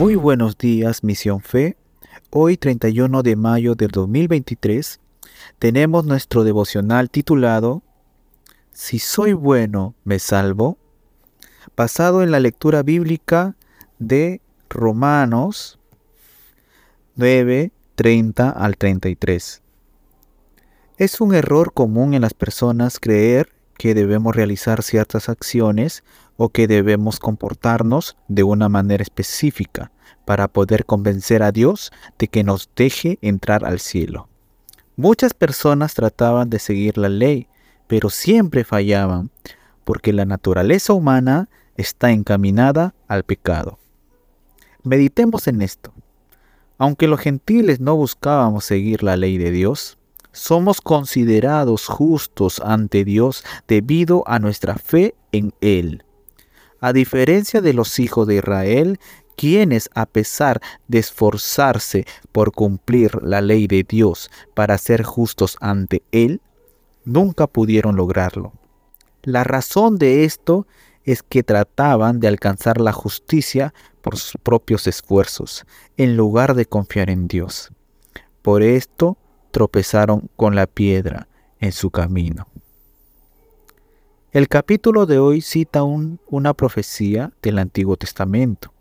Muy buenos días, Misión Fe. Hoy, 31 de mayo del 2023, tenemos nuestro devocional titulado Si soy bueno, me salvo, basado en la lectura bíblica de Romanos 9, 30 al 33. Es un error común en las personas creer que debemos realizar ciertas acciones o que debemos comportarnos de una manera específica para poder convencer a Dios de que nos deje entrar al cielo. Muchas personas trataban de seguir la ley, pero siempre fallaban, porque la naturaleza humana está encaminada al pecado. Meditemos en esto. Aunque los gentiles no buscábamos seguir la ley de Dios, somos considerados justos ante Dios debido a nuestra fe en Él. A diferencia de los hijos de Israel, quienes a pesar de esforzarse por cumplir la ley de Dios para ser justos ante Él, nunca pudieron lograrlo. La razón de esto es que trataban de alcanzar la justicia por sus propios esfuerzos, en lugar de confiar en Dios. Por esto tropezaron con la piedra en su camino. El capítulo de hoy cita una profecía del Antiguo Testamento,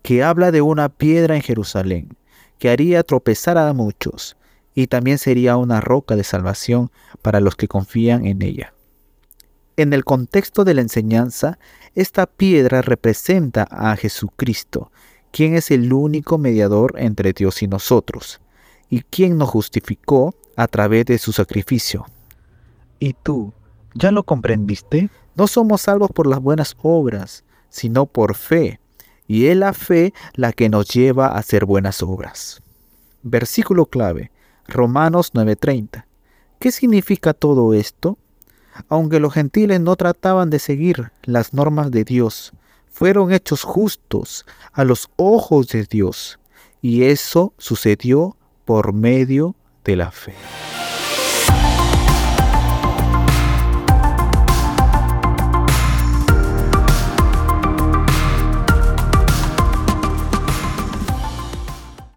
que habla de una piedra en Jerusalén, que haría tropezar a muchos, y también sería una roca de salvación para los que confían en ella. En el contexto de la enseñanza, esta piedra representa a Jesucristo, quien es el único mediador entre Dios y nosotros, y quien nos justificó a través de su sacrificio. ¿Y tú? ¿Ya lo comprendiste? No somos salvos por las buenas obras, sino por fe, y es la fe la que nos lleva a hacer buenas obras. Versículo clave, Romanos 9:30. ¿Qué significa todo esto? Aunque los gentiles no trataban de seguir las normas de Dios, fueron hechos justos a los ojos de Dios, y eso sucedió por medio de la fe.